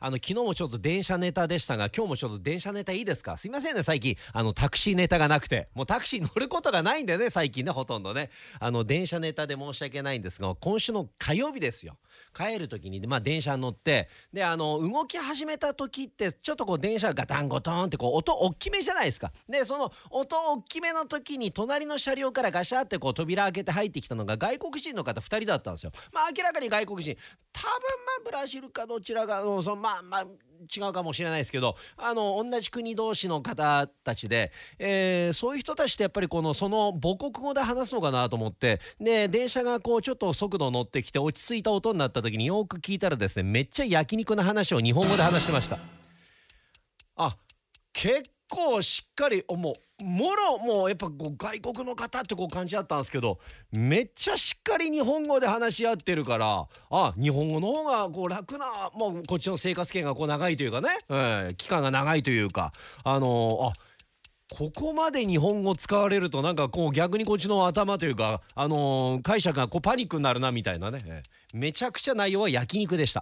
あの昨日もちょっと電車ネタでしたが今日もちょっと電車ネタいいですか？すいませんね最近。あのタクシーネタがなくて。もうタクシー乗ることがないんでね最近ねほとんどね。あの電車ネタで申し訳ないんですが今週の火曜日ですよ。帰る時に、まあ、電車に乗ってであの動き始めた時ってちょっとこう電車がガタンゴトンってこう音大きめじゃないですか。でその音大きめの時に隣の車両からガシャってこう扉開けて入ってきたのが外国人の方2人だったんですよ。まあ明らかに外国人。多分まあブラジルかどちらがそのまあまあ違うかもしれないですけどあの同じ国同士の方たちで、えー、そういう人たちってやっぱりこのその母国語で話すのかなと思ってで電車がこうちょっと速度乗ってきて落ち着いた音になった時によく聞いたらですねめっちゃ焼肉の話を日本語で話してました。あ結構しっかりもう。もろもうやっぱこう外国の方ってこう感じだったんですけどめっちゃしっかり日本語で話し合ってるからあ日本語の方がこう楽なもうこっちの生活圏がこう長いというかね、えー、期間が長いというか。あのー、あここまで日本語使われるとなんかこう逆にこっちの頭というか、あのー、解釈がこうパニックになるなみたいなね、え。めちゃくちゃ内容は焼肉でした。